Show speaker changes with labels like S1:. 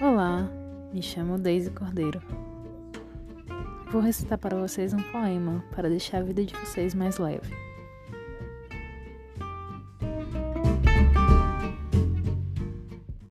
S1: Olá, me chamo Deise Cordeiro. Vou recitar para vocês um poema para deixar a vida de vocês mais leve.